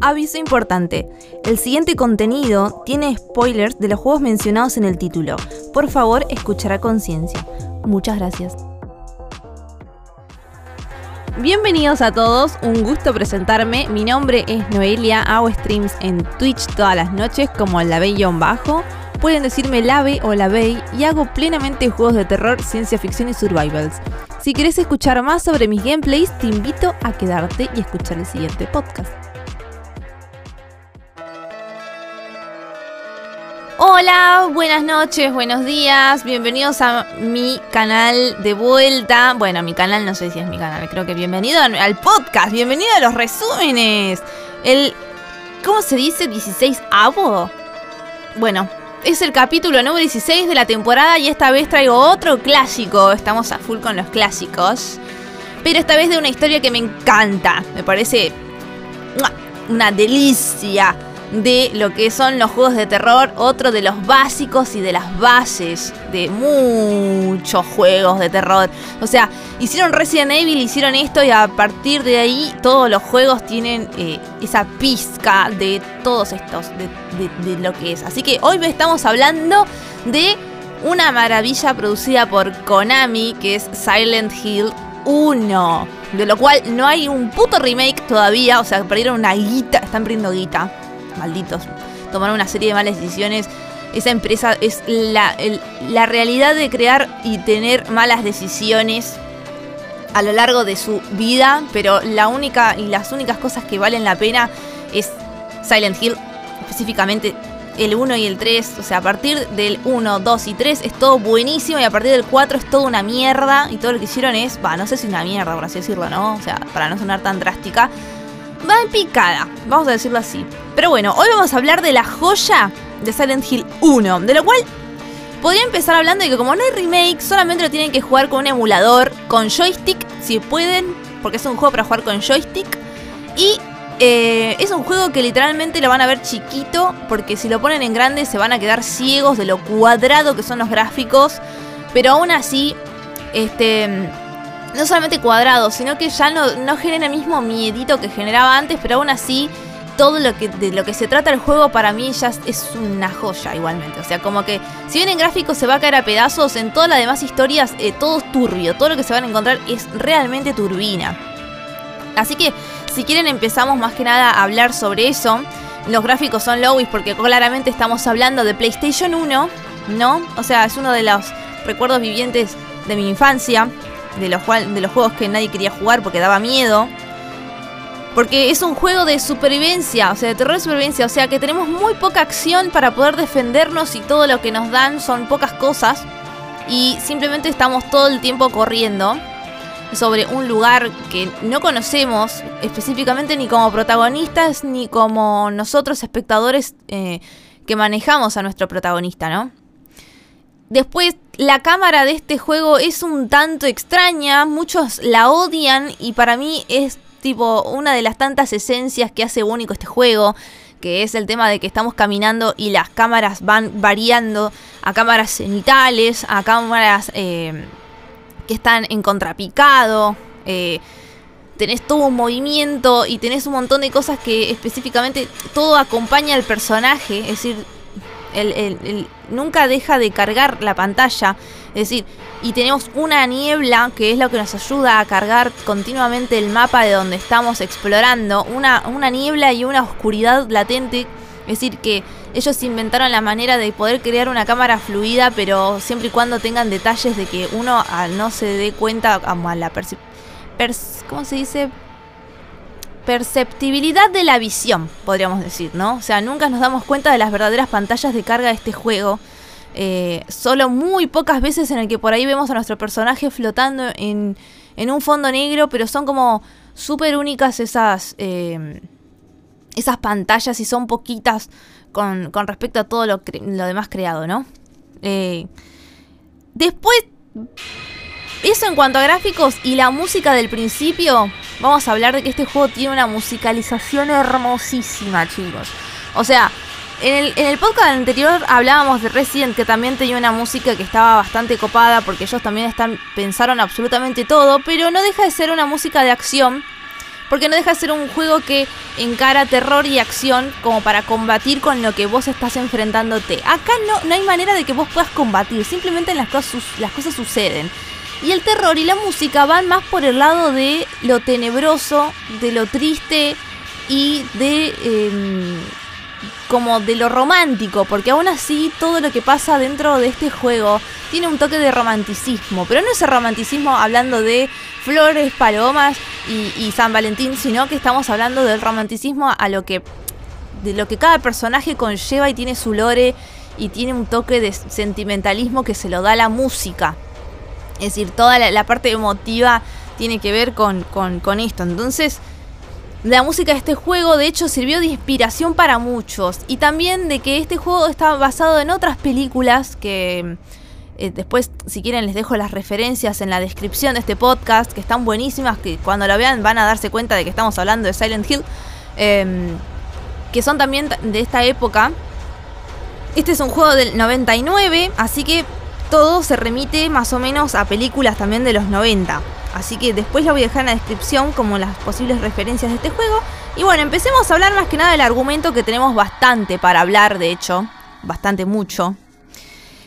Aviso importante, el siguiente contenido tiene spoilers de los juegos mencionados en el título. Por favor, escuchar a conciencia. Muchas gracias. Bienvenidos a todos, un gusto presentarme. Mi nombre es Noelia, hago streams en Twitch todas las noches como la bajo Pueden decirme Lave o la y hago plenamente juegos de terror, ciencia ficción y survivals. Si querés escuchar más sobre mis gameplays, te invito a quedarte y escuchar el siguiente podcast. Hola, buenas noches, buenos días, bienvenidos a mi canal de vuelta. Bueno, mi canal no sé si es mi canal, creo que bienvenido al podcast, bienvenido a los resúmenes. El, ¿cómo se dice? 16 avo. Bueno, es el capítulo número 16 de la temporada y esta vez traigo otro clásico. Estamos a full con los clásicos. Pero esta vez de una historia que me encanta. Me parece una delicia de lo que son los juegos de terror, otro de los básicos y de las bases de muchos juegos de terror. O sea, hicieron Resident Evil, hicieron esto y a partir de ahí todos los juegos tienen eh, esa pizca de todos estos, de, de lo que es. Así que hoy estamos hablando de una maravilla producida por Konami, que es Silent Hill 1. De lo cual no hay un puto remake todavía, o sea, perdieron una guita, están perdiendo guita malditos, tomaron una serie de malas decisiones. Esa empresa es la, la realidad de crear y tener malas decisiones a lo largo de su vida, pero la única y las únicas cosas que valen la pena es Silent Hill, específicamente el 1 y el 3, o sea, a partir del 1, 2 y 3 es todo buenísimo y a partir del 4 es todo una mierda y todo lo que hicieron es, va, no sé si una mierda, por así decirlo, ¿no? O sea, para no sonar tan drástica, va en picada, vamos a decirlo así. Pero bueno, hoy vamos a hablar de la joya de Silent Hill 1, de lo cual podría empezar hablando de que como no hay remake, solamente lo tienen que jugar con un emulador, con joystick, si pueden, porque es un juego para jugar con joystick. Y eh, es un juego que literalmente lo van a ver chiquito, porque si lo ponen en grande se van a quedar ciegos de lo cuadrado que son los gráficos. Pero aún así, este no solamente cuadrado, sino que ya no, no genera el mismo miedito que generaba antes, pero aún así todo lo que de lo que se trata el juego para mí ya es una joya igualmente. O sea, como que si bien en gráficos se va a caer a pedazos, en todas las demás historias eh, todo es turbio, todo lo que se van a encontrar es realmente turbina. Así que si quieren empezamos más que nada a hablar sobre eso. Los gráficos son lowies porque claramente estamos hablando de PlayStation 1, ¿no? O sea, es uno de los recuerdos vivientes de mi infancia de los, de los juegos que nadie quería jugar porque daba miedo. Porque es un juego de supervivencia, o sea, de terror y supervivencia. O sea, que tenemos muy poca acción para poder defendernos y todo lo que nos dan son pocas cosas. Y simplemente estamos todo el tiempo corriendo sobre un lugar que no conocemos específicamente ni como protagonistas ni como nosotros espectadores eh, que manejamos a nuestro protagonista, ¿no? Después, la cámara de este juego es un tanto extraña, muchos la odian y para mí es tipo una de las tantas esencias que hace único este juego, que es el tema de que estamos caminando y las cámaras van variando a cámaras cenitales, a cámaras eh, que están en contrapicado. Eh, tenés todo un movimiento y tenés un montón de cosas que específicamente todo acompaña al personaje, es decir, el, nunca deja de cargar la pantalla. Es decir, y tenemos una niebla que es lo que nos ayuda a cargar continuamente el mapa de donde estamos explorando. Una, una niebla y una oscuridad latente. Es decir, que ellos inventaron la manera de poder crear una cámara fluida, pero siempre y cuando tengan detalles de que uno no se dé cuenta a la ¿Cómo se dice? Perceptibilidad de la visión, podríamos decir, ¿no? O sea, nunca nos damos cuenta de las verdaderas pantallas de carga de este juego. Eh, solo muy pocas veces en el que por ahí vemos a nuestro personaje flotando en, un fondo negro, pero son como súper únicas esas, eh, esas pantallas y son poquitas con, respecto a todo lo, demás creado, ¿no? Eh, después, eso en cuanto a gráficos y la música del principio, vamos a hablar de que este juego tiene una musicalización hermosísima, chicos. O sea, en el, en el, podcast anterior hablábamos de Resident que también tenía una música que estaba bastante copada porque ellos también pensaron absolutamente todo, pero no deja de ser una música de acción, porque no deja de ser un juego que encara terror y acción como para combatir con lo que vos estás enfrentándote. Acá no, no hay manera de que vos puedas combatir, simplemente las cosas, las cosas suceden. Y el terror y la música van más por el lado de lo tenebroso, de lo triste y de... Em, como de lo romántico, porque aún así todo lo que pasa dentro de este juego tiene un toque de romanticismo, pero no ese romanticismo hablando de flores, palomas y, San Valentín, sino que estamos hablando del romanticismo a lo que de lo que cada personaje conlleva y tiene su lore y tiene un toque de sentimentalismo que se lo da la música. Es decir, toda la, parte emotiva tiene que ver con, con esto. Entonces, la música de este juego de hecho sirvió de inspiración para muchos y también de que este juego está basado en otras películas que eh, después si quieren les dejo las referencias en la descripción de este podcast que están buenísimas, que cuando la vean van a darse cuenta de que estamos hablando de Silent Hill, em, que son también de esta época. Este es un juego del 99, así que todo se remite más o menos a películas también de los 90. Así que después lo voy a dejar en la descripción como las posibles referencias de este juego. Y bueno, empecemos a hablar más que nada del argumento que tenemos bastante para hablar, de hecho. Bastante mucho.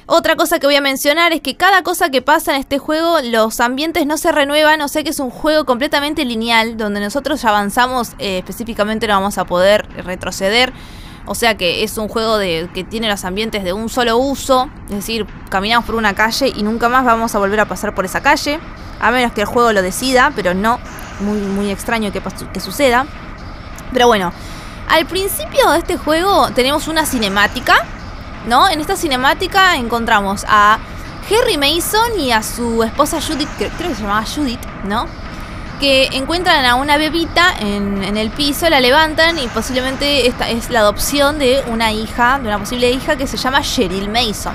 Otra cosa que voy a mencionar es que cada cosa que pasa en este juego, los ambientes no se renuevan, o sea que es un juego completamente lineal, donde nosotros ya avanzamos, eh, específicamente no vamos a poder retroceder. O sea que es un juego de, que tiene los ambientes de un solo uso, es decir, caminamos por una calle y nunca más vamos a volver a pasar por esa calle a menos que el juego lo decida, pero no, muy, muy extraño que, que suceda. Pero bueno, al principio de este juego tenemos una cinemática, ¿no? En esta cinemática encontramos a Harry Mason y a su esposa Judith, creo que se llamaba Judith, ¿no? Que encuentran a una bebita en, el piso, la levantan y posiblemente esta es la adopción de una hija, de una posible hija que se llama Cheryl Mason.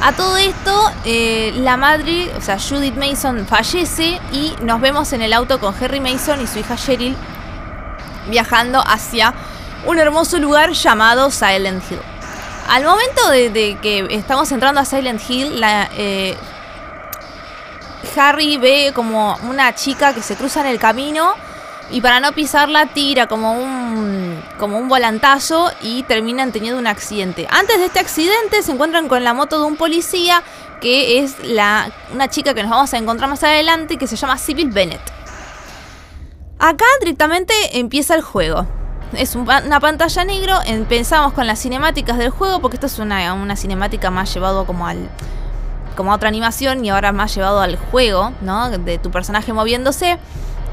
A todo esto, eh, la madre, o sea, Judith Mason, fallece y nos vemos en el auto con Harry Mason y su hija Cheryl viajando hacia un hermoso lugar llamado Silent Hill. Al momento de, que estamos entrando a Silent Hill, eh, Harry ve como una chica que se cruza en el camino y para no pisarla tira como un, como un volantazo y terminan teniendo un accidente. Antes de este accidente se encuentran con la moto de un policía que es la, una chica que nos vamos a encontrar más adelante que se llama Sybil Bennett. Acá directamente empieza el juego. Es una pantalla negro, empezamos con las cinemáticas del juego porque esto es una, una cinemática más llevado como al como a otra animación y ahora más llevado al juego, ¿no? De tu personaje moviéndose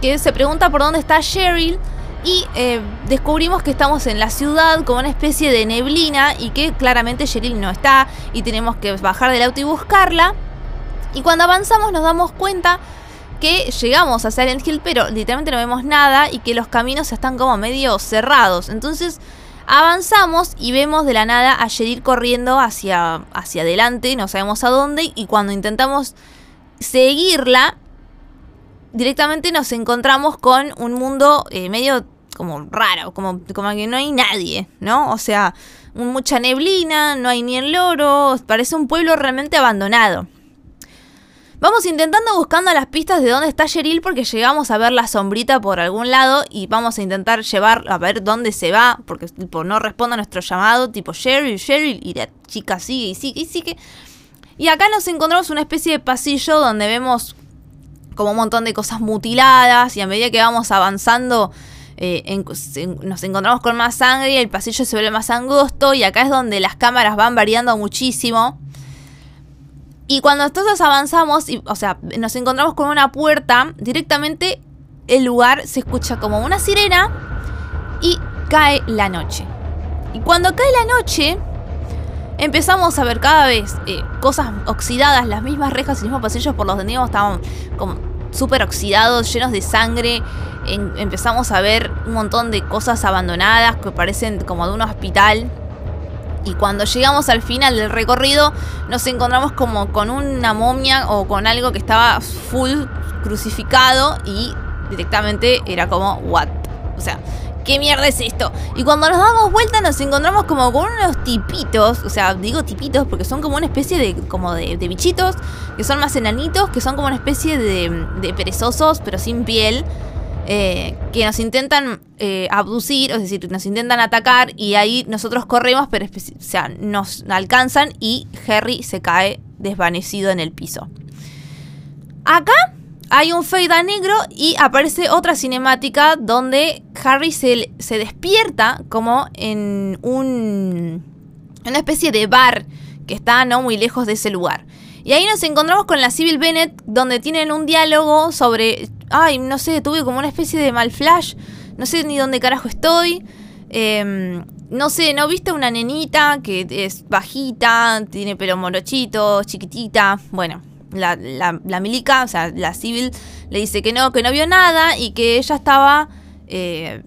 que se pregunta por dónde está Cheryl y eh, descubrimos que estamos en la ciudad con una especie de neblina y que claramente Cheryl no está y tenemos que bajar del auto y buscarla. Y cuando avanzamos nos damos cuenta que llegamos a Silent Hill pero literalmente no vemos nada y que los caminos están como medio cerrados. Entonces avanzamos y vemos de la nada a Cheryl corriendo hacia, hacia adelante, no sabemos a dónde y cuando intentamos seguirla directamente nos encontramos con un mundo eh, medio como raro, como, como que no hay nadie, ¿no? O sea, mucha neblina, no hay ni el loro, parece un pueblo realmente abandonado. Vamos intentando buscando las pistas de dónde está Cheryl porque llegamos a ver la sombrita por algún lado y vamos a intentar llevar a ver dónde se va porque tipo, no responde a nuestro llamado, tipo Cheryl, Cheryl, y la chica sigue y sigue y sigue. Y acá nos encontramos una especie de pasillo donde vemos como un montón de cosas mutiladas y a medida que vamos avanzando eh, nos encontramos con más sangre el pasillo se vuelve más angosto y acá es donde las cámaras van variando muchísimo. Y cuando nosotros avanzamos, y, o sea, nos encontramos con una puerta, directamente el lugar se escucha como una sirena y cae la noche. Y cuando cae la noche, empezamos a ver cada vez eh, cosas oxidadas, las mismas rejas y los mismos pasillos por los donde estaban como súper oxidados, llenos de sangre. empezamos a ver un montón de cosas abandonadas que parecen como de un hospital. Y cuando llegamos al final del recorrido, nos encontramos como con una momia o con algo que estaba full crucificado y directamente era como, what? O sea, ¿qué mierda es esto? Y cuando nos damos vuelta nos encontramos como con unos tipitos, o sea, digo tipitos porque son como una especie de, como de, bichitos, que son más enanitos, que son como una especie de, de perezosos, pero sin piel. Eh, que nos intentan eh, abducir, es decir, nos intentan atacar y ahí nosotros corremos, pero o nos alcanzan y Harry se cae desvanecido en el piso. Acá hay un fade negro y aparece otra cinemática donde Harry se, se despierta como en un, una especie de bar que está no muy lejos de ese lugar. Y ahí nos encontramos con la Civil Bennett donde tienen un diálogo sobre, ay, no sé, tuve como una especie de mal flash, no sé ni dónde carajo estoy. Em, no sé, ¿no viste una nenita que es bajita, tiene pelo morochito, chiquitita? Bueno, la, la, milica, o sea, la civil, le dice que no, que no vio nada y que ella estaba eh,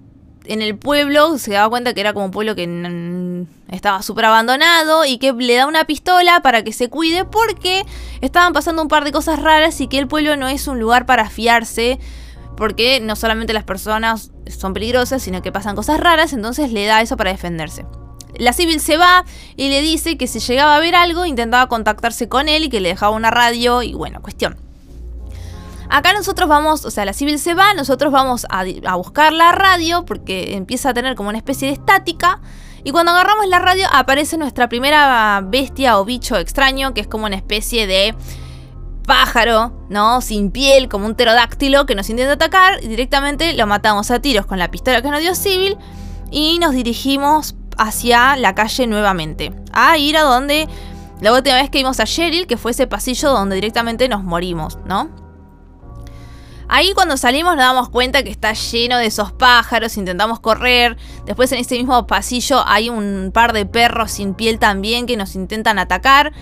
en el pueblo, se daba cuenta que era como un pueblo que estaba súper abandonado y que le da una pistola para que se cuide porque estaban pasando un par de cosas raras y que el pueblo no es un lugar para fiarse porque no solamente las personas son peligrosas, sino que pasan cosas raras, entonces le da eso para defenderse. La civil se va y le dice que si llegaba a ver algo intentaba contactarse con él y que le dejaba una radio y bueno, cuestión. Acá nosotros vamos, o sea, la civil se va, nosotros vamos a, buscar la radio porque empieza a tener como una especie de estática. Y cuando agarramos la radio aparece nuestra primera bestia o bicho extraño, que es como una especie de pájaro, ¿no? Sin piel, como un pterodáctilo que nos intenta atacar. Y directamente lo matamos a tiros con la pistola que nos dio Civil. Y nos dirigimos hacia la calle nuevamente. A ir a donde la última vez que vimos a Cheryl, que fue ese pasillo donde directamente nos morimos, ¿no? Ahí cuando salimos nos damos cuenta que está lleno de esos pájaros, intentamos correr. Después en ese mismo pasillo hay un par de perros sin piel también que nos intentan atacar.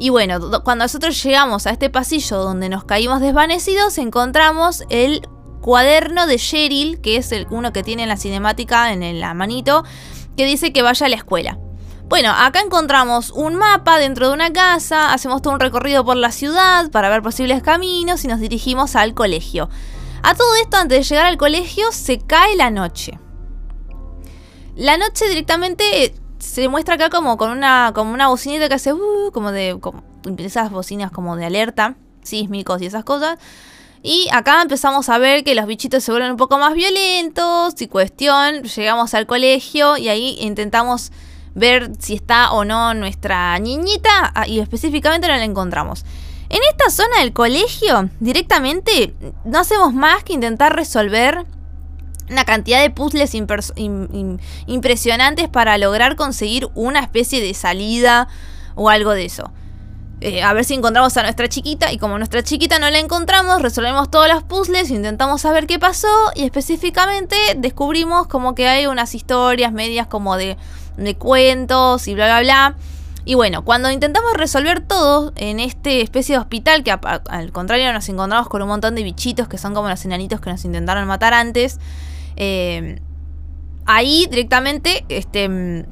Y bueno, cuando nosotros llegamos a este pasillo donde nos caímos desvanecidos, encontramos el cuaderno de Cheryl, que es el uno que tiene en la cinemática en la manito, que dice que vaya a la escuela. Bueno, acá encontramos un mapa dentro de una casa, hacemos todo un recorrido por la ciudad para ver posibles caminos y nos dirigimos al colegio. A todo esto, antes de llegar al colegio, se cae la noche. La noche directamente se muestra acá como con una, como una bocinita que hace uh, como de como, esas bocinas como de alerta, sísmicos y esas cosas. Y acá empezamos a ver que los bichitos se vuelven un poco más violentos y cuestión, llegamos al colegio y ahí intentamos ver si está o no nuestra niñita ah, y específicamente no la encontramos. En esta zona del colegio, directamente, no hacemos más que intentar resolver una cantidad de puzzles impresionantes para lograr conseguir una especie de salida o algo de eso. Eh, a ver si encontramos a nuestra chiquita y como nuestra chiquita no la encontramos, resolvemos todos los puzzles, intentamos saber qué pasó y específicamente descubrimos como que hay unas historias medias como de, de cuentos y bla bla bla. Y bueno, cuando intentamos resolver todo en este especie de hospital, que al contrario nos encontramos con un montón de bichitos que son como los enanitos que nos intentaron matar antes, eh, ahí directamente este,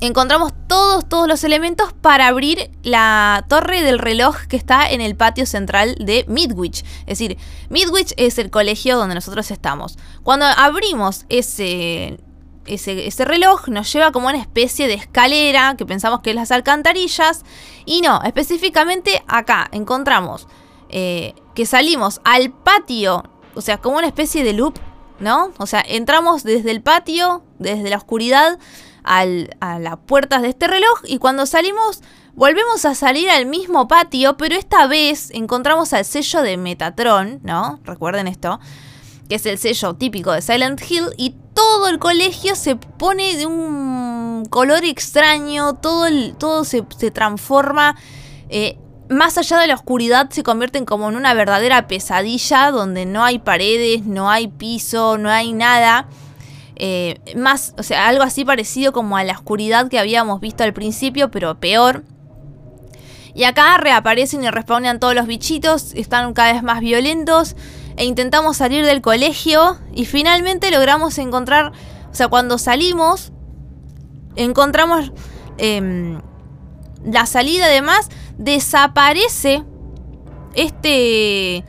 encontramos todos, todos los elementos para abrir la torre del reloj que está en el patio central de Midwich. Es decir, Midwich es el colegio donde nosotros estamos. Cuando abrimos ese, ese, reloj, nos lleva como una especie de escalera que pensamos que es las alcantarillas. Y no, específicamente acá encontramos eh, que salimos al patio, o sea, como una especie de loop, ¿no? O sea, entramos desde el patio, desde la oscuridad a las puertas de este reloj y cuando salimos volvemos a salir al mismo patio, pero esta vez encontramos al sello de Metatron, ¿no? Recuerden esto, que es el sello típico de Silent Hill y todo el colegio se pone de un color extraño, todo, todo se, transforma. Eh, más allá de la oscuridad se convierten como en una verdadera pesadilla donde no hay paredes, no hay piso, no hay nada. Eh, más, o sea, algo así parecido como a la oscuridad que habíamos visto al principio, pero peor. Y acá reaparecen y respawnan todos los bichitos, están cada vez más violentos. E intentamos salir del colegio y finalmente logramos encontrar, o sea, cuando salimos, encontramos em, la salida además, desaparece este,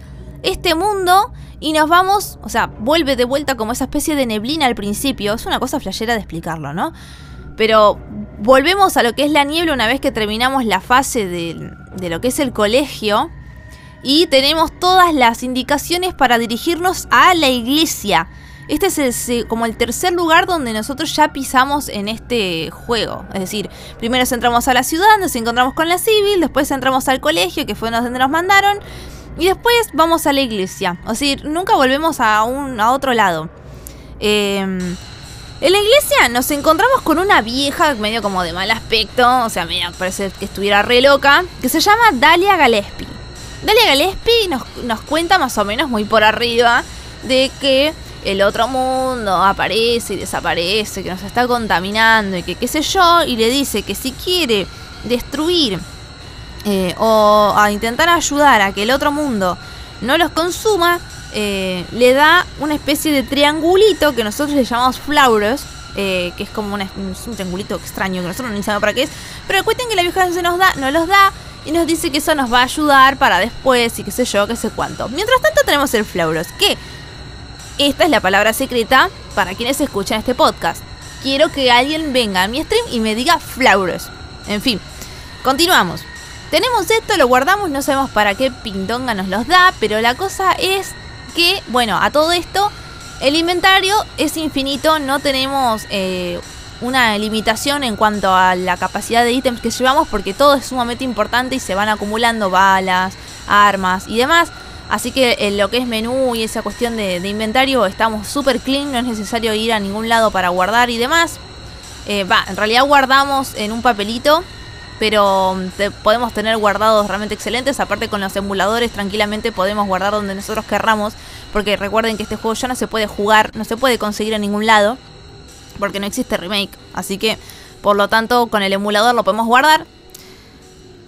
este mundo y nos vamos, o sea, vuelve de vuelta como esa especie de neblina al principio. Es una cosa flashera de explicarlo, ¿no? Pero volvemos a lo que es la niebla una vez que terminamos la fase de, lo que es el colegio. Y tenemos todas las indicaciones para dirigirnos a la iglesia. Este es como el tercer lugar donde nosotros ya pisamos en este juego. Es decir, primero entramos a la ciudad, nos encontramos con la civil, después entramos al colegio, que fue donde nos mandaron, y después vamos a la iglesia. O sea, nunca volvemos a, un, a otro lado. Em, en la iglesia nos encontramos con una vieja medio como de mal aspecto, o sea, medio parece que estuviera re loca, que se llama Dalia Gillespie. Dalia Gillespie nos, nos cuenta más o menos muy por arriba de que el otro mundo aparece y desaparece, que nos está contaminando y que qué sé yo, y le dice que si quiere destruir eh, o a intentar ayudar a que el otro mundo no los consuma, eh, le da una especie de triangulito que nosotros le llamamos flauros, eh, que es como un, triangulito extraño que nosotros no sabemos para qué es, pero el cuestión que la vieja se nos da, no los da y nos dice que eso nos va a ayudar para después y qué sé yo, qué sé cuánto. Mientras tanto tenemos el flauros, que esta es la palabra secreta para quienes escuchan este podcast. Quiero que alguien venga a mi stream y me diga flauros. En fin, continuamos. Tenemos esto, lo guardamos, no sabemos para qué Pintonga nos los da, pero la cosa es que, bueno, a todo esto, el inventario es infinito, no tenemos eh, una limitación en cuanto a la capacidad de ítems que llevamos, porque todo es sumamente importante y se van acumulando balas, armas y demás. Así que en lo que es menú y esa cuestión de, inventario estamos súper clean, no es necesario ir a ningún lado para guardar y demás. Eh, va, en realidad guardamos en un papelito, pero mm, podemos tener guardados realmente excelentes. Aparte con los emuladores tranquilamente podemos guardar donde nosotros querramos, porque recuerden que este juego ya no se puede jugar, no se puede conseguir en ningún lado, porque no existe remake. Así que por lo tanto con el emulador lo podemos guardar.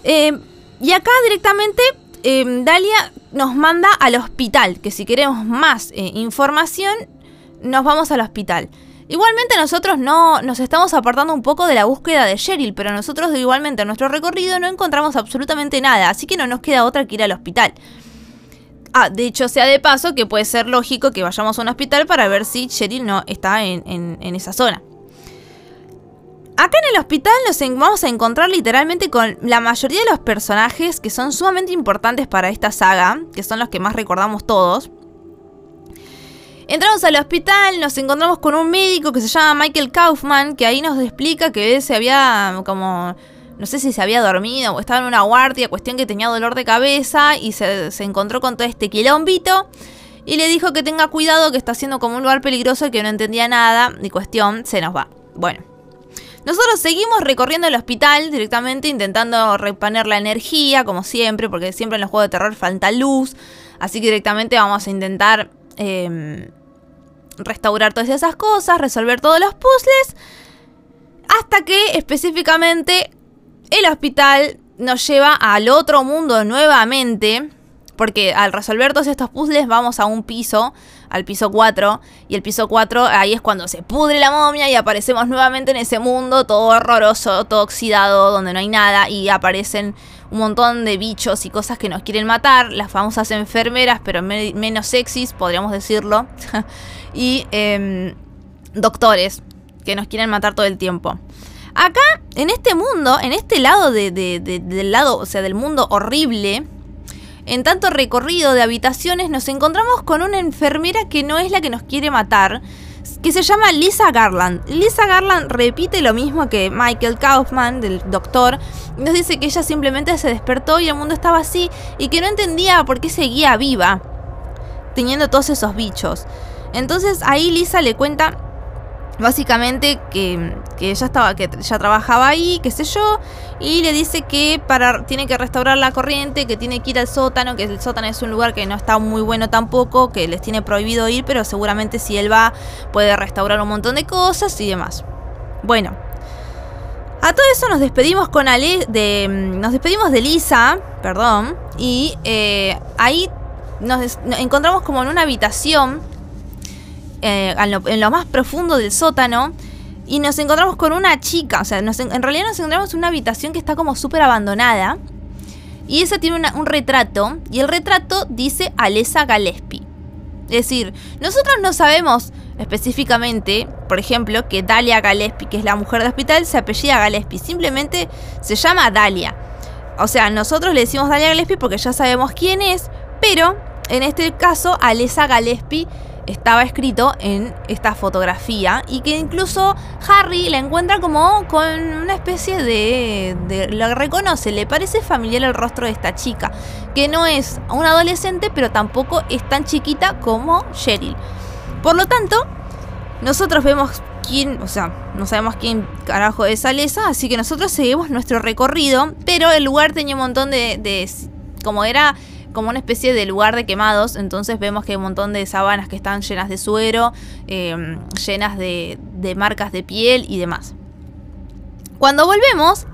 Eh, y acá directamente Em, Dalia nos manda al hospital, que si queremos más eh, información, nos vamos al hospital. Igualmente nosotros no nos estamos apartando un poco de la búsqueda de Cheryl, pero nosotros igualmente en nuestro recorrido no encontramos absolutamente nada, así que no nos queda otra que ir al hospital. Ah, de hecho sea de paso que puede ser lógico que vayamos a un hospital para ver si Cheryl no está en esa zona. Acá en el hospital nos vamos a encontrar literalmente con la mayoría de los personajes que son sumamente importantes para esta saga, que son los que más recordamos todos. Entramos al hospital, nos encontramos con un médico que se llama Michael Kaufman, que ahí nos explica que se había como... No sé si se había dormido o estaba en una guardia, cuestión que tenía dolor de cabeza y se, se encontró con todo este quilombito. Y le dijo que tenga cuidado, que está haciendo como un lugar peligroso que no entendía nada. Y cuestión, se nos va. Bueno, nosotros seguimos recorriendo el hospital directamente, intentando reponer la energía, como siempre, porque siempre en los juegos de terror falta luz. Así que directamente vamos a intentar em, restaurar todas esas cosas, resolver todos los puzzles. Hasta que específicamente el hospital nos lleva al otro mundo nuevamente. Porque al resolver todos estos puzzles vamos a un piso al piso 4. Y el piso 4, ahí es cuando se pudre la momia y aparecemos nuevamente en ese mundo todo horroroso, todo oxidado, donde no hay nada. Y aparecen un montón de bichos y cosas que nos quieren matar. Las famosas enfermeras, pero menos sexys, podríamos decirlo. y em, doctores que nos quieren matar todo el tiempo. Acá, en este mundo, en este lado del lado, o sea, del mundo horrible, en tanto recorrido de habitaciones nos encontramos con una enfermera que no es la que nos quiere matar, que se llama Lisa Garland. Lisa Garland repite lo mismo que Michael Kaufman, del doctor, nos dice que ella simplemente se despertó y el mundo estaba así y que no entendía por qué seguía viva, teniendo todos esos bichos. Entonces ahí Lisa le cuenta básicamente que, que ella estaba que ya trabajaba ahí qué sé yo y le dice que para tiene que restaurar la corriente que tiene que ir al sótano que el sótano es un lugar que no está muy bueno tampoco que les tiene prohibido ir pero seguramente si él va puede restaurar un montón de cosas y demás. Bueno a todo eso nos despedimos con Ale de nos despedimos de Lisa perdón y eh, ahí nos encontramos como en una habitación eh, en, lo, más profundo del sótano y nos encontramos con una chica. O sea, en realidad nos encontramos en una habitación que está como súper abandonada. Y esa tiene un retrato. Y el retrato dice Alessa Gillespie. Es decir, nosotros no sabemos específicamente, por ejemplo, que Dalia Gillespie, que es la mujer de hospital, se apellida Gillespie. Simplemente se llama Dalia. o sea, nosotros le decimos Dalia Gillespie porque ya sabemos quién es, pero en este caso Alessa Gillespie estaba escrito en esta fotografía y que incluso Harry la encuentra como con una especie de, de lo reconoce, le parece familiar el rostro de esta chica, que no es una adolescente, pero tampoco es tan chiquita como Cheryl. Por lo tanto, nosotros vemos quién, o sea, no sabemos quién carajo es Alesa, así que nosotros seguimos nuestro recorrido, pero el lugar tenía un montón de, de como era como una especie de lugar de quemados, entonces vemos que hay un montón de sábanas que están llenas de suero, em, llenas de, marcas de piel y demás. Cuando volvemos,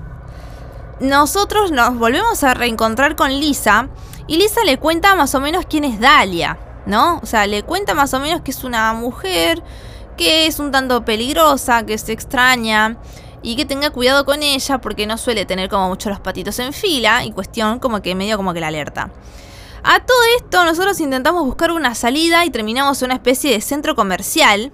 nosotros nos volvemos a reencontrar con Lisa y Lisa le cuenta más o menos quién es Dalia, ¿no? O sea, le cuenta más o menos que es una mujer que es un tanto peligrosa, que se extraña y que tenga cuidado con ella porque no suele tener como mucho los patitos en fila y cuestión como que medio como que la alerta. A todo esto nosotros intentamos buscar una salida y terminamos en una especie de centro comercial.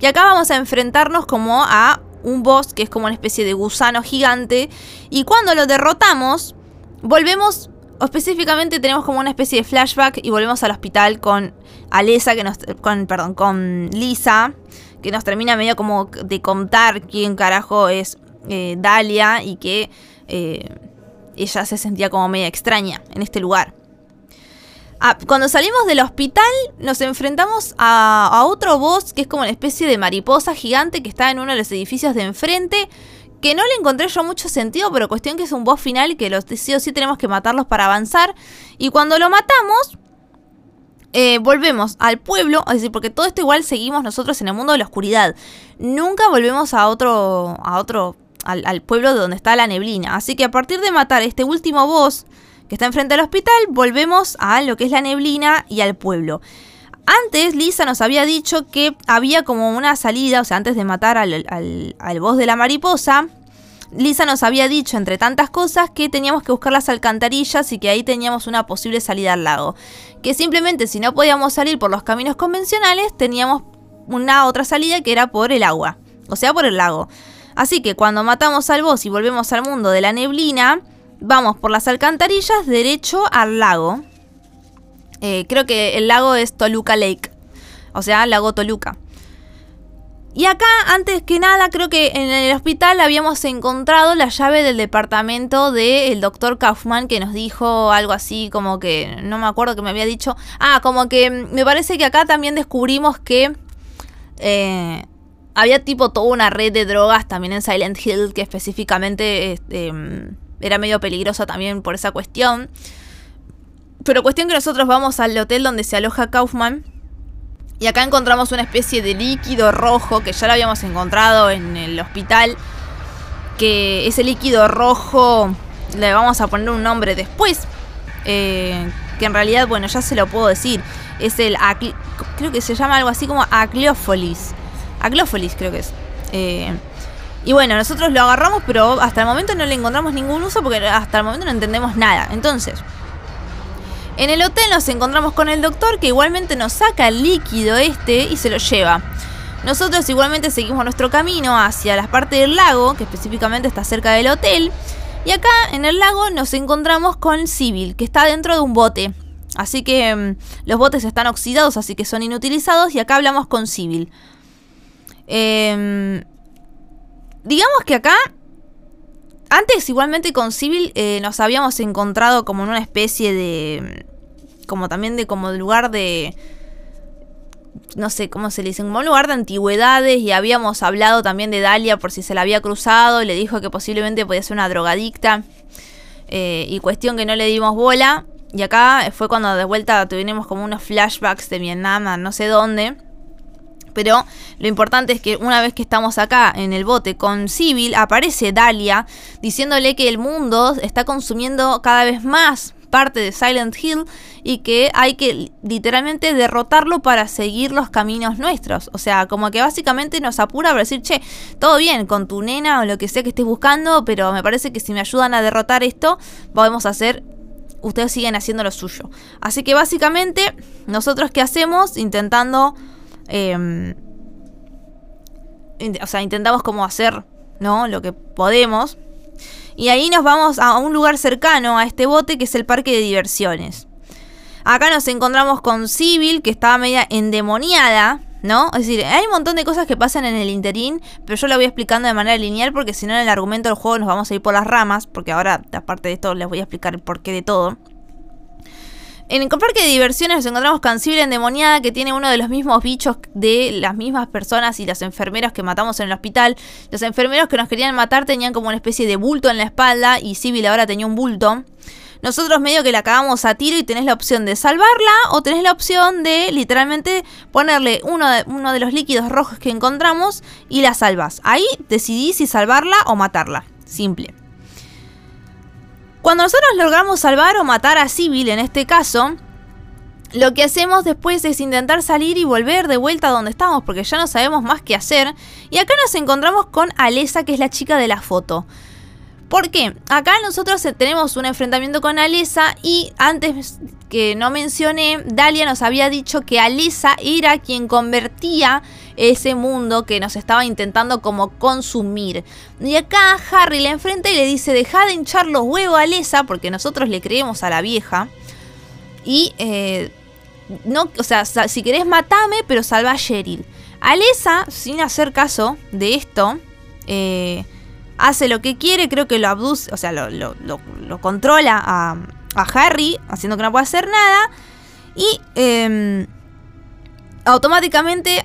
Y acá vamos a enfrentarnos como a un boss que es como una especie de gusano gigante. Y cuando lo derrotamos, volvemos, o específicamente tenemos como una especie de flashback y volvemos al hospital con Alesa, que nos, con, perdón, con Lisa, que nos termina medio como de contar quién carajo es eh, Dalia y que eh, ella se sentía como media extraña en este lugar. Ah, cuando salimos del hospital nos enfrentamos a, otro boss que es como una especie de mariposa gigante que está en uno de los edificios de enfrente. Que no le encontré yo mucho sentido, pero cuestión que es un boss final y que los sí o sí tenemos que matarlos para avanzar. Y cuando lo matamos, eh, volvemos al pueblo, es decir, porque todo esto igual seguimos nosotros en el mundo de la oscuridad. Nunca volvemos a otro, a otro, al, al pueblo de donde está la neblina. Así que a partir de matar este último boss está enfrente del hospital, volvemos a lo que es la neblina y al pueblo. Antes Lisa nos había dicho que había como una salida, o sea, antes de matar al, al, boss de la mariposa, Lisa nos había dicho, entre tantas cosas, que teníamos que buscar las alcantarillas y que ahí teníamos una posible salida al lago. Que simplemente si no podíamos salir por los caminos convencionales, teníamos una otra salida que era por el agua, o sea, por el lago. Así que cuando matamos al boss y volvemos al mundo de la neblina, vamos por las alcantarillas derecho al lago. Eh, creo que el lago es Toluca Lake. O sea, lago Toluca. Y acá, antes que nada, creo que en el hospital habíamos encontrado la llave del departamento del doctor Kaufman que nos dijo algo así como que, no me acuerdo que me había dicho. Ah, como que me parece que acá también descubrimos que eh, había tipo toda una red de drogas también en Silent Hill que específicamente este, era medio peligrosa también por esa cuestión. Pero cuestión que nosotros vamos al hotel donde se aloja Kaufman. Y acá encontramos una especie de líquido rojo que ya lo habíamos encontrado en el hospital. Que ese líquido rojo le vamos a poner un nombre después. Eh, que en realidad, bueno, ya se lo puedo decir. Es el. Creo que se llama algo así como Acleófolis. Acleófolis, creo que es. Eh, y bueno, nosotros lo agarramos, pero hasta el momento no le encontramos ningún uso porque hasta el momento no entendemos nada. Entonces, en el hotel nos encontramos con el doctor que igualmente nos saca el líquido este y se lo lleva. Nosotros igualmente seguimos nuestro camino hacia la parte del lago, que específicamente está cerca del hotel. Y acá en el lago nos encontramos con Civil, que está dentro de un bote. Así que mm, los botes están oxidados, así que son inutilizados. Y acá hablamos con Civil. Eh, digamos que acá, antes igualmente con Civil eh, nos habíamos encontrado como en una especie de, como también de como lugar de, no sé cómo se le dice, como un lugar de antigüedades y habíamos hablado también de Dalia por si se la había cruzado le dijo que posiblemente podía ser una drogadicta eh, y cuestión que no le dimos bola. Y acá fue cuando de vuelta tuvimos como unos flashbacks de Vietnam, no sé dónde. Pero lo importante es que una vez que estamos acá en el bote con Civil, aparece Dalia diciéndole que el mundo está consumiendo cada vez más parte de Silent Hill y que hay que literalmente derrotarlo para seguir los caminos nuestros. O sea, como que básicamente nos apura para decir, che, todo bien con tu nena o lo que sea que estés buscando, pero me parece que si me ayudan a derrotar esto, podemos hacer ustedes siguen haciendo lo suyo. Así que básicamente, nosotros qué hacemos? Intentando Em, o sea, intentamos como hacer, ¿no? Lo que podemos. Y ahí nos vamos a un lugar cercano a este bote que es el parque de diversiones. Acá nos encontramos con Civil, que estaba media endemoniada, ¿no? Es decir, hay un montón de cosas que pasan en el interín, pero yo lo voy explicando de manera lineal porque si no en el argumento del juego nos vamos a ir por las ramas, porque ahora, aparte de esto, les voy a explicar el porqué de todo. En el parque de diversiones nos encontramos con Civil endemoniada que tiene uno de los mismos bichos de las mismas personas y las enfermeras que matamos en el hospital. Los enfermeros que nos querían matar tenían como una especie de bulto en la espalda y Civil ahora tenía un bulto. Nosotros medio que la cagamos a tiro y tenés la opción de salvarla o tenés la opción de literalmente ponerle uno de, uno de los líquidos rojos que encontramos y la salvas. Ahí decidís si salvarla o matarla. Simple. Cuando nosotros logramos salvar o matar a Civil en este caso, lo que hacemos después es intentar salir y volver de vuelta a donde estamos porque ya no sabemos más qué hacer. Y acá nos encontramos con Alesa, que es la chica de la foto. ¿Por qué? Acá nosotros tenemos un enfrentamiento con Alesa y antes que no mencioné, Dalia nos había dicho que Alesa era quien convertía ese mundo que nos estaba intentando como consumir. Y acá Harry le enfrenta y le dice, deja de hinchar los huevos a Alesa, porque nosotros le creemos a la vieja. Y, eh, no, o sea, si querés matame, pero salva a Cheryl. Alesa, sin hacer caso de esto, eh, hace lo que quiere, creo que lo abduce, o sea, lo, controla a, Harry, haciendo que no pueda hacer nada. Y em, automáticamente,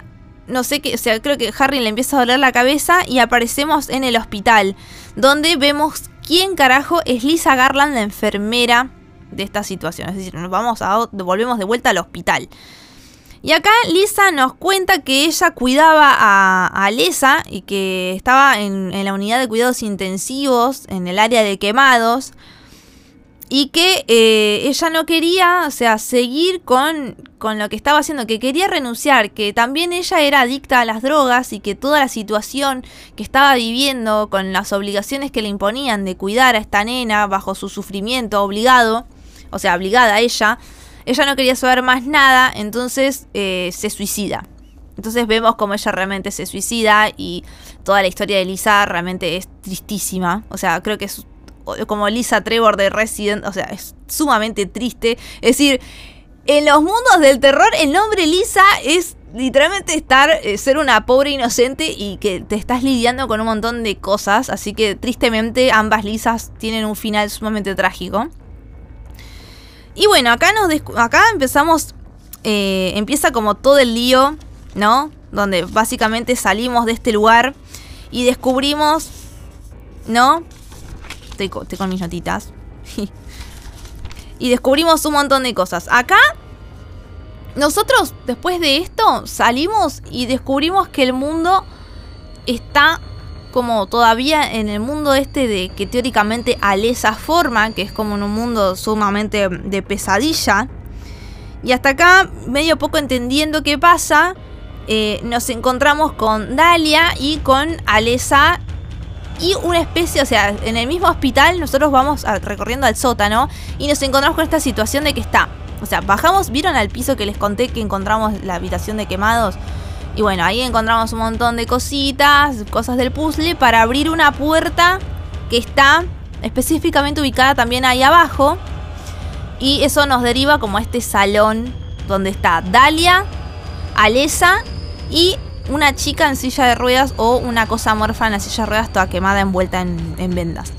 no sé qué, o sea, creo que Harry le empieza a doler la cabeza y aparecemos en el hospital, donde vemos quién carajo es Lisa Garland, la enfermera de esta situación. Es decir, nos vamos a, volvemos de vuelta al hospital. Y acá Lisa nos cuenta que ella cuidaba a, a Lesa y que estaba en, la unidad de cuidados intensivos, en el área de quemados, y que eh, ella no quería, o sea, seguir con, con lo que estaba haciendo, que quería renunciar, que también ella era adicta a las drogas y que toda la situación que estaba viviendo con las obligaciones que le imponían de cuidar a esta nena bajo su sufrimiento obligado, o sea, obligada a ella, ella no quería saber más nada, entonces eh, se suicida. Entonces vemos cómo ella realmente se suicida y toda la historia de Lisa realmente es tristísima. O sea, creo que es como Lisa Trevor de Resident, o sea, es sumamente triste. Es decir, en los mundos del terror el nombre Lisa es literalmente estar, eh, ser una pobre inocente y que te estás lidiando con un montón de cosas. Así que tristemente ambas Lisas tienen un final sumamente trágico. Y bueno, acá, nos acá empezamos, eh, empieza como todo el lío, ¿no? Donde básicamente salimos de este lugar y descubrimos, ¿no? Estoy, con mis notitas. y descubrimos un montón de cosas. Acá, nosotros después de esto salimos y descubrimos que el mundo está como todavía en el mundo este de que teóricamente Alesa forma, que es como en un mundo sumamente de pesadilla. Y hasta acá, medio poco entendiendo qué pasa, eh, nos encontramos con Dalia y con Alesa y una especie, o sea, en el mismo hospital nosotros vamos recorriendo al sótano y nos encontramos con esta situación de que está, o sea, bajamos, vieron al piso que les conté que encontramos la habitación de quemados. Y bueno, ahí encontramos un montón de cositas, cosas del puzzle para abrir una puerta que está específicamente ubicada también ahí abajo. Y eso nos deriva como a este salón donde está Dalia, Alesa y una chica en silla de ruedas o una cosa morfa en la silla de ruedas toda quemada envuelta en, en vendas.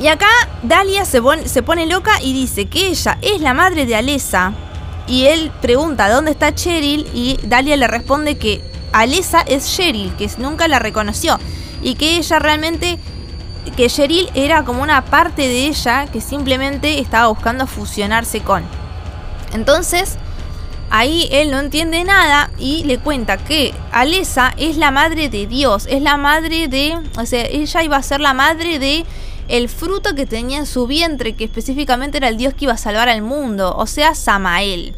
Y acá Dalia se se pone loca y dice que ella es la madre de Alesa y él pregunta dónde está Cheryl y Dalia le responde que Alesa es Cheryl, que nunca la reconoció y que ella realmente que Cheryl era como una parte de ella que simplemente estaba buscando fusionarse con. Entonces, ahí él no entiende nada y le cuenta que Alesa es la madre de Dios, es la madre de, o sea, ella iba a ser la madre de el fruto que tenía en su vientre, que específicamente era el Dios que iba a salvar al mundo, o sea, Samael.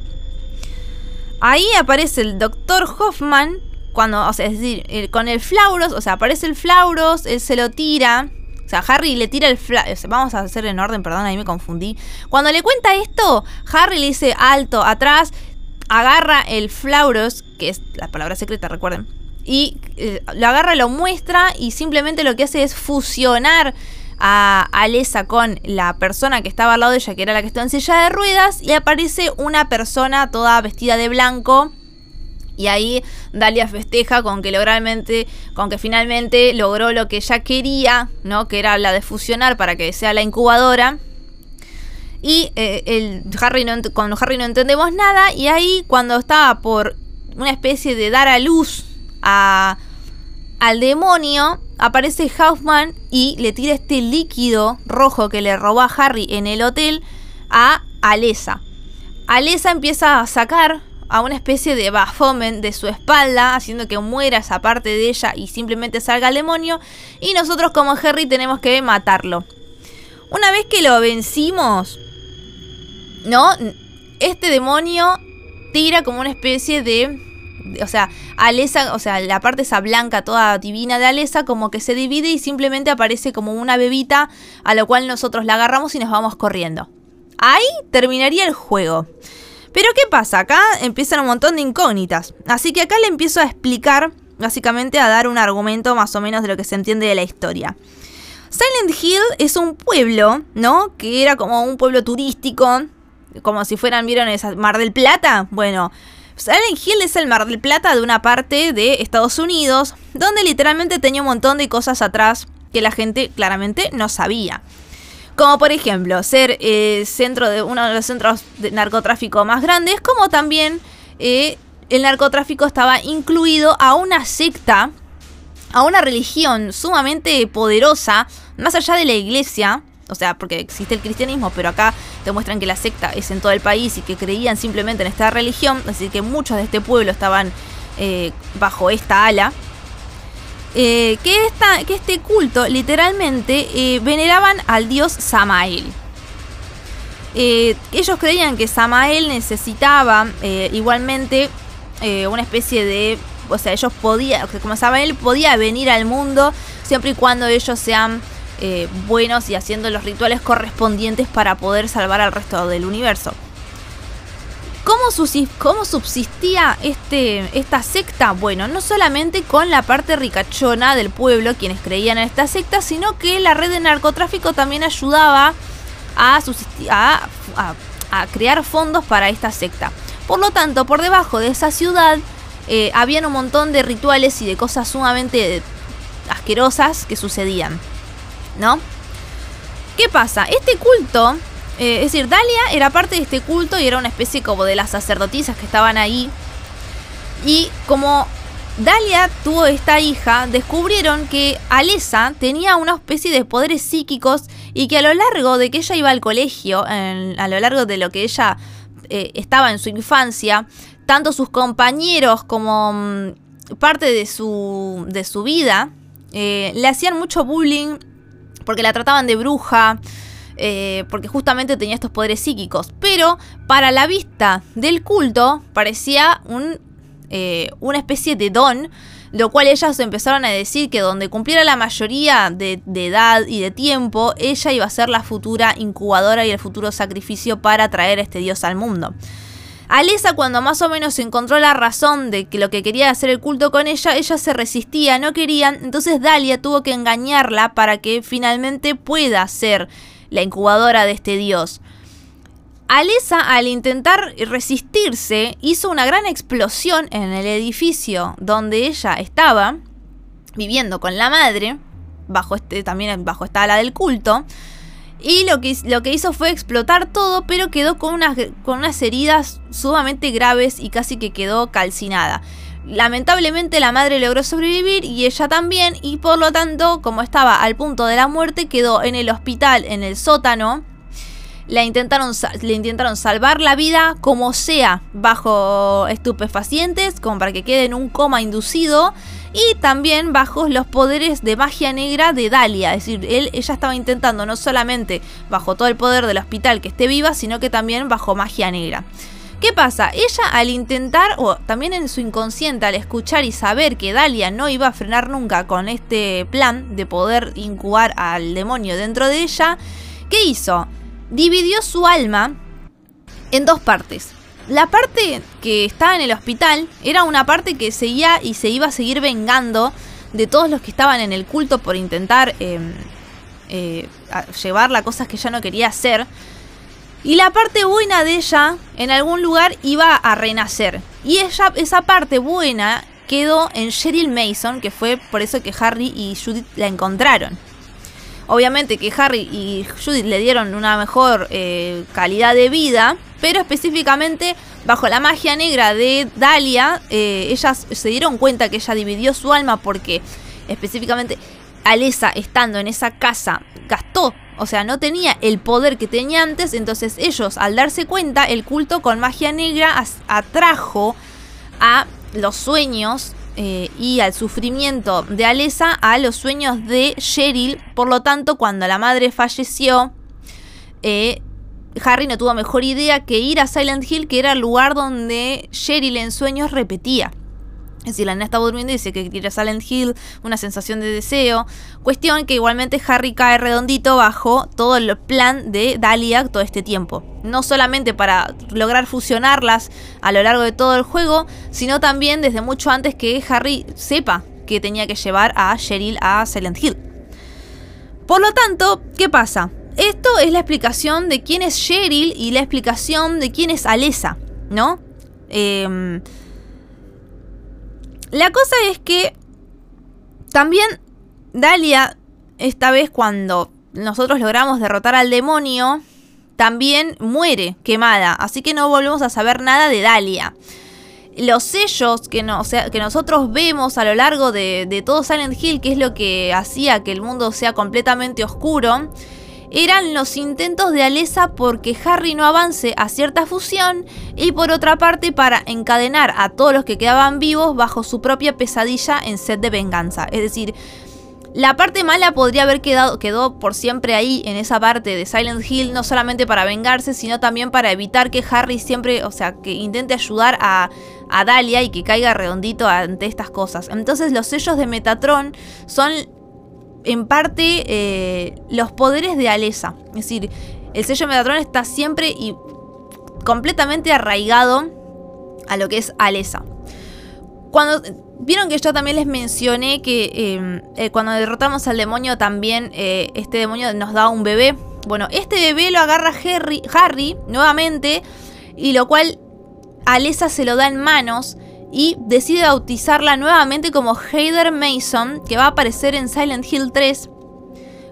Ahí aparece el doctor Hoffman, cuando, o sea, es decir, con el Flauros, o sea, aparece el Flauros, él se lo tira. O sea, Harry le tira el Flauros. Vamos a hacer en orden, perdón, ahí me confundí. Cuando le cuenta esto, Harry le dice alto, atrás, agarra el Flauros, que es la palabra secreta, recuerden. Y eh, lo agarra, lo muestra y simplemente lo que hace es fusionar a Alesa con la persona que estaba al lado de ella, que era la que estaba en silla de ruedas, y aparece una persona toda vestida de blanco. Y ahí Dalia festeja con que logralmente, con que finalmente logró lo que ella quería, ¿no? Que era la de fusionar para que sea la incubadora. Y eh, el Harry no, con Harry no entendemos nada. Y ahí cuando estaba por una especie de dar a luz a, al demonio, aparece Hoffman y le tira este líquido rojo que le robó a Harry en el hotel a Alesa. Alesa empieza a sacar a una especie de bafomen de su espalda, haciendo que muera esa parte de ella y simplemente salga el demonio. Y nosotros como Harry tenemos que matarlo. Una vez que lo vencimos, ¿no? Este demonio tira como una especie de o sea, Alesa, o sea, la parte esa blanca toda divina de Alesa como que se divide y simplemente aparece como una bebita a lo cual nosotros la agarramos y nos vamos corriendo. Ahí terminaría el juego. Pero ¿qué pasa? Acá empiezan un montón de incógnitas. Así que acá le empiezo a explicar, básicamente a dar un argumento más o menos de lo que se entiende de la historia. Silent Hill es un pueblo, ¿no? Que era como un pueblo turístico, como si fueran, ¿vieron esa Mar del Plata? Bueno, Silent Hill es el Mar del Plata de una parte de Estados Unidos, donde literalmente tenía un montón de cosas atrás que la gente claramente no sabía. Como por ejemplo, ser eh, centro de uno de los centros de narcotráfico más grandes, como también eh, el narcotráfico estaba incluido a una secta, a una religión sumamente poderosa, más allá de la iglesia, o sea, porque existe el cristianismo, pero acá te muestran que la secta es en todo el país y que creían simplemente en esta religión, así que muchos de este pueblo estaban eh, bajo esta ala. Eh, que, esta, que este culto literalmente eh, veneraban al dios Samael. ellos creían que Samael necesitaba igualmente una especie de... O sea, ellos podían, como Samael podía venir al mundo siempre y cuando ellos sean eh, buenos y haciendo los rituales correspondientes para poder salvar al resto del universo. ¿Cómo, subsistía este, esta secta? Bueno, no solamente con la parte ricachona del pueblo, quienes creían en esta secta, sino que la red de narcotráfico también ayudaba a, crear fondos para esta secta. Por lo tanto, por debajo de esa ciudad eh, habían un montón de rituales y de cosas sumamente asquerosas que sucedían. ¿No? ¿Qué pasa? Este culto, eh, es decir, Dalia era parte de este culto y era una especie como de las sacerdotisas que estaban ahí. Y como Dalia tuvo esta hija, descubrieron que Alesa tenía una especie de poderes psíquicos y que a lo largo de que ella iba al colegio, a lo largo de lo que ella eh, estaba en su infancia, tanto sus compañeros como mm, parte de su, de su vida, eh, le hacían mucho bullying porque la trataban de bruja, eh, porque justamente tenía estos poderes psíquicos. Pero para la vista del culto parecía un, eh, una especie de don, lo cual ellas empezaron a decir que donde cumpliera la mayoría de, de, edad y de tiempo, ella iba a ser la futura incubadora y el futuro sacrificio para traer a este dios al mundo. Alesa cuando más o menos encontró la razón de que lo que quería hacer el culto con ella, ella se resistía, no querían, entonces Dalia tuvo que engañarla para que finalmente pueda ser la incubadora de este dios. Alesa, al intentar resistirse, hizo una gran explosión en el edificio donde ella estaba, viviendo con la madre, bajo este, también bajo esta ala del culto, y lo que, lo que hizo fue explotar todo, pero quedó con unas, con unas heridas sumamente graves y casi que quedó calcinada. Lamentablemente la madre logró sobrevivir y ella también, y por lo tanto, como estaba al punto de la muerte, quedó en el hospital, en el sótano. La intentaron, le intentaron salvar la vida como sea, bajo estupefacientes, como para que quede en un coma inducido y también bajo los poderes de magia negra de Dalia. Es decir, él, ella estaba intentando no solamente bajo todo el poder del hospital que esté viva, sino que también bajo magia negra. ¿Qué pasa? Ella al intentar, o también en su inconsciente, al escuchar y saber que Dalia no iba a frenar nunca con este plan de poder incubar al demonio dentro de ella, ¿qué hizo? Dividió su alma en dos partes la parte que estaba en el hospital era una parte que seguía y se iba a seguir vengando de todos los que estaban en el culto por intentar em, eh, llevarla a cosas que ella no quería hacer. Y la parte buena de ella en algún lugar iba a renacer. Y ella, esa parte buena quedó en Cheryl Mason, que fue por eso que Harry y Judith la encontraron. Obviamente que Harry y Judith le dieron una mejor eh, calidad de vida, pero específicamente bajo la magia negra de Dalia, eh, ellas se dieron cuenta que ella dividió su alma porque específicamente Alessa estando en esa casa gastó, o sea, no tenía el poder que tenía antes, entonces ellos al darse cuenta, el culto con magia negra atrajo a los sueños eh, y al sufrimiento de Alessa a los sueños de Cheryl. Por lo tanto, cuando la madre falleció, eh, Harry no tuvo mejor idea que ir a Silent Hill, que era el lugar donde Cheryl en sueños repetía. Decir, la nena estaba durmiendo y dice que quiere Silent Hill, una sensación de deseo. Cuestión que igualmente Harry cae redondito bajo todo el plan de Dahlia todo este tiempo. No solamente para lograr fusionarlas a lo largo de todo el juego, sino también desde mucho antes que Harry sepa que tenía que llevar a Cheryl a Silent Hill. Por lo tanto, ¿qué pasa? Esto es la explicación de quién es Cheryl y la explicación de quién es Alessa, ¿no? Eh, la cosa es que también Dalia, esta vez cuando nosotros logramos derrotar al demonio, también muere quemada. Así que no volvemos a saber nada de Dalia. Los sellos que, que nosotros vemos a lo largo de, de todo Silent Hill, que es lo que hacía que el mundo sea completamente oscuro, eran los intentos de Alessa porque Harry no avance a cierta fusión y por otra parte para encadenar a todos los que quedaban vivos bajo su propia pesadilla en sed de venganza. Es decir, la parte mala podría haber quedado quedó por siempre ahí en esa parte de Silent Hill, no solamente para vengarse, sino también para evitar que Harry siempre, o sea, que intente ayudar a, a Dahlia y que caiga redondito ante estas cosas. Entonces los sellos de Metatron son en parte eh, los poderes de Alesa. Es decir, el sello Metatron está siempre y completamente arraigado a lo que es Alesa. Cuando vieron que yo también les mencioné que em, eh, cuando derrotamos al demonio también eh, este demonio nos da un bebé. Bueno, este bebé lo agarra Harry, Harry nuevamente y lo cual Alesa se lo da en manos y decide bautizarla nuevamente como Heather Mason, que va a aparecer en Silent Hill 3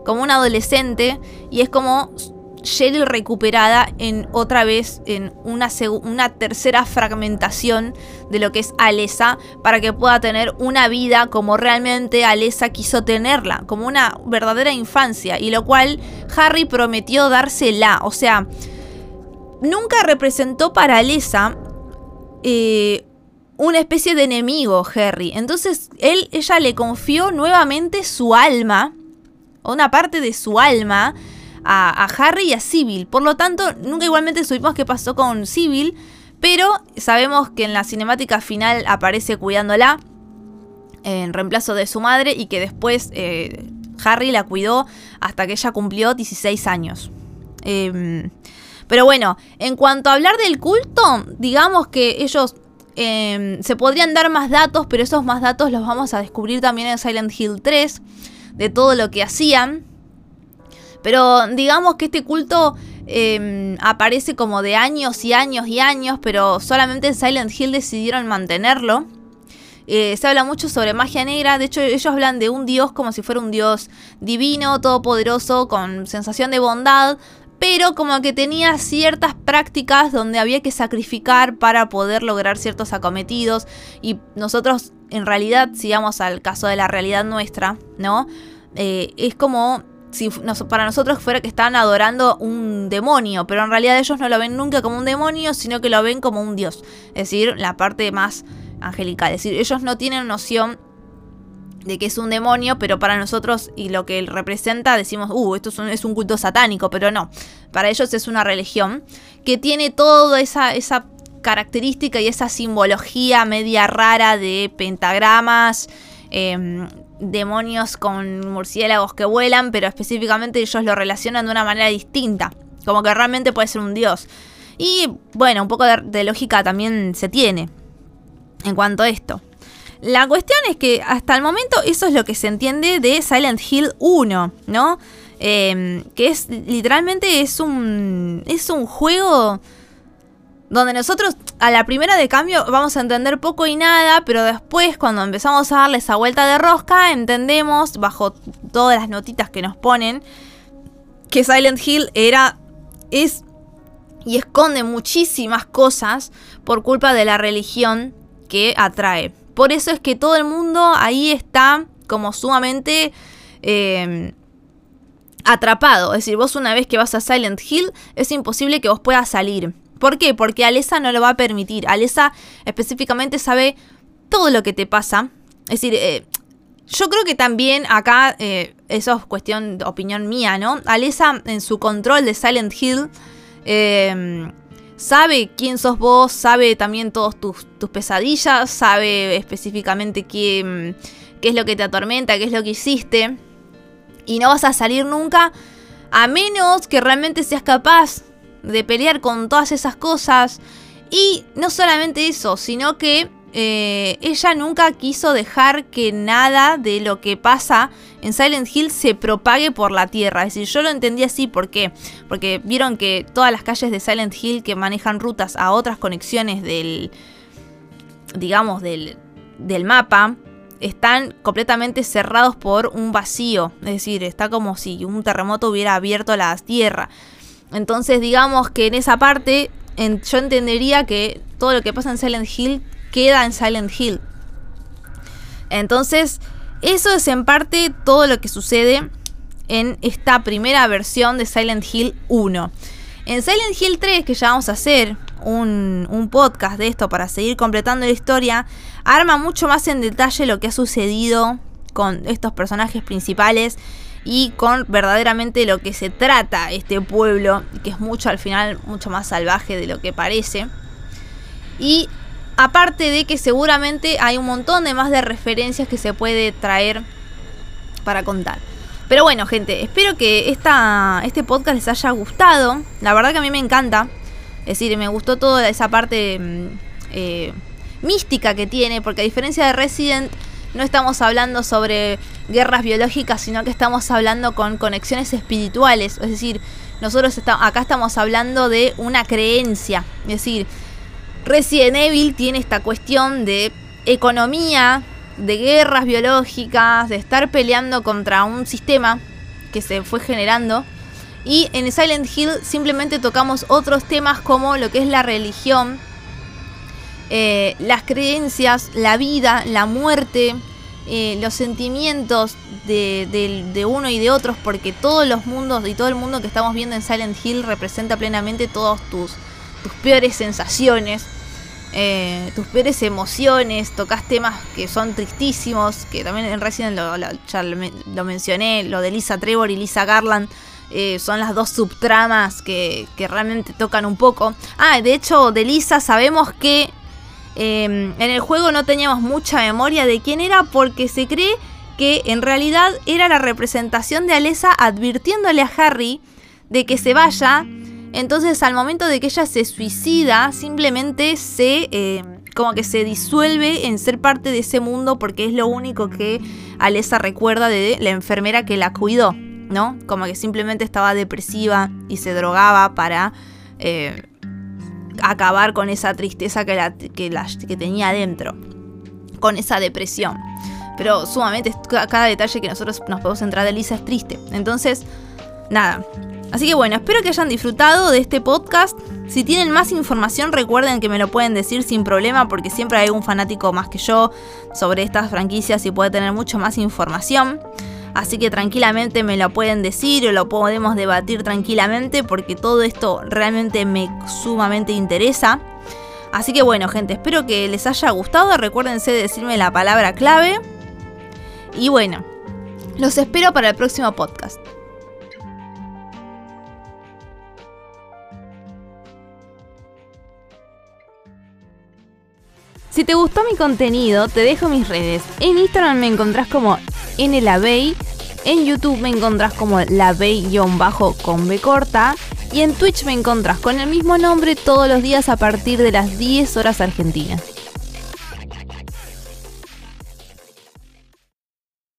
como una adolescente y es como Cheryl recuperada en otra vez en una, una tercera fragmentación de lo que es Alessa para que pueda tener una vida como realmente Alessa quiso tenerla, como una verdadera infancia y lo cual Harry prometió dársela, o sea, nunca representó para Alessa eh, una especie de enemigo, Harry. Entonces, él, ella le confió nuevamente su alma, una parte de su alma, a, Harry y a Sybil. Por lo tanto, nunca igualmente supimos qué pasó con Sybil, pero sabemos que en la cinemática final aparece cuidándola en reemplazo de su madre y que después eh, Harry la cuidó hasta que ella cumplió 16 años. Em, pero bueno, en cuanto a hablar del culto, digamos que ellos Em, se podrían dar más datos, pero esos más datos los vamos a descubrir también en Silent Hill 3, de todo lo que hacían. Pero digamos que este culto em, aparece como de años y años y años, pero solamente en Silent Hill decidieron mantenerlo. Eh, se habla mucho sobre magia negra, de hecho ellos hablan de un dios como si fuera un dios divino, todopoderoso, con sensación de bondad, pero como que tenía ciertas prácticas donde había que sacrificar para poder lograr ciertos acometidos y nosotros en realidad, si vamos al caso de la realidad nuestra, ¿no? Eh, es como si para nosotros fuera que estaban adorando un demonio, pero en realidad ellos no lo ven nunca como un demonio, sino que lo ven como un dios, es decir, la parte más angelical, es decir, ellos no tienen noción de que es un demonio, pero para nosotros y lo que él representa decimos, uh, esto es un, culto satánico, pero no, para ellos es una religión que tiene toda esa, esa característica y esa simbología media rara de pentagramas, em, demonios con murciélagos que vuelan, pero específicamente ellos lo relacionan de una manera distinta, como que realmente puede ser un dios. Y bueno, un poco de lógica también se tiene en cuanto a esto. La cuestión es que hasta el momento eso es lo que se entiende de Silent Hill 1, ¿no? Em, que es literalmente es un, es un juego donde nosotros a la primera de cambio vamos a entender poco y nada, pero después cuando empezamos a darle esa vuelta de rosca, entendemos, bajo todas las notitas que nos ponen, que Silent Hill era, es y esconde muchísimas cosas por culpa de la religión que atrae. Por eso es que todo el mundo ahí está como sumamente em, atrapado. Es decir, vos una vez que vas a Silent Hill es imposible que vos puedas salir. ¿Por qué? Porque Alesa no lo va a permitir. Alesa específicamente sabe todo lo que te pasa. Es decir, eh, yo creo que también acá, eh, eso es cuestión de opinión mía, ¿no? Alesa en su control de Silent Hill eh, sabe quién sos vos, sabe también todos tus, tus pesadillas, sabe específicamente qué, qué es lo que te atormenta, qué es lo que hiciste. Y no vas a salir nunca a menos que realmente seas capaz de pelear con todas esas cosas. Y no solamente eso, sino que eh, ella nunca quiso dejar que nada de lo que pasa en Silent Hill se propague por la tierra. Es decir, yo lo entendí así, ¿por qué? Porque vieron que todas las calles de Silent Hill que manejan rutas a otras conexiones del, digamos, del, del mapa, están completamente cerrados por un vacío. Es decir, está como si un terremoto hubiera abierto la tierra. Entonces, digamos que en esa parte yo entendería que todo lo que pasa en Silent Hill queda en Silent Hill. Entonces, eso es en parte todo lo que sucede en esta primera versión de Silent Hill 1. En Silent Hill 3, que ya vamos a hacer un, un, podcast de esto para seguir completando la historia, arma mucho más en detalle lo que ha sucedido con estos personajes principales y con verdaderamente lo que se trata este pueblo, que es mucho al final, mucho más salvaje de lo que parece. Y aparte de que seguramente hay un montón de más de referencias que se puede traer para contar. Pero bueno, gente, espero que esta, este podcast les haya gustado. La verdad que a mí me encanta. Es decir, me gustó toda esa parte mm, eh, mística que tiene, porque a diferencia de Resident no estamos hablando sobre guerras biológicas, sino que estamos hablando con conexiones espirituales. Es decir, nosotros acá estamos hablando de una creencia. Es decir, Resident Evil tiene esta cuestión de economía, de guerras biológicas, de estar peleando contra un sistema que se fue generando. Y en Silent Hill simplemente tocamos otros temas como lo que es la religión, eh, las creencias, la vida, la muerte, eh, los sentimientos de, uno y de otros, porque todos los mundos y todo el mundo que estamos viendo en Silent Hill representa plenamente todos tus, tus peores sensaciones, eh, tus peores emociones, tocas temas que son tristísimos, que también en Resident lo, mencioné, lo de Lisa Trevor y Lisa Garland. son las dos subtramas que, que realmente tocan un poco. Ah, de hecho, de Lisa sabemos que Em, en el juego no teníamos mucha memoria de quién era porque se cree que en realidad era la representación de Alessa advirtiéndole a Harry de que se vaya. Entonces al momento de que ella se suicida, simplemente se... Em, como que se disuelve en ser parte de ese mundo porque es lo único que Alessa recuerda de la enfermera que la cuidó, ¿no? Como que simplemente estaba depresiva y se drogaba para eh, acabar con esa tristeza que, la, que tenía adentro, con esa depresión. Pero sumamente, cada detalle que nosotros nos podemos entrar de Lisa es triste. Entonces, nada. Así que bueno, espero que hayan disfrutado de este podcast. Si tienen más información, recuerden que me lo pueden decir sin problema, porque siempre hay un fanático más que yo sobre estas franquicias y puede tener mucho más información. Así que tranquilamente me lo pueden decir o lo podemos debatir tranquilamente porque todo esto realmente me sumamente interesa. Así que bueno, gente, espero que les haya gustado. Recuérdense de decirme la palabra clave. Y bueno, los espero para el próximo podcast. Si te gustó mi contenido, te dejo mis redes. En Instagram me encontrás como nlavey, en YouTube me encontrás como lavey-bajo con B corta y en Twitch me encontrás con el mismo nombre todos los días a partir de las 10 horas argentinas.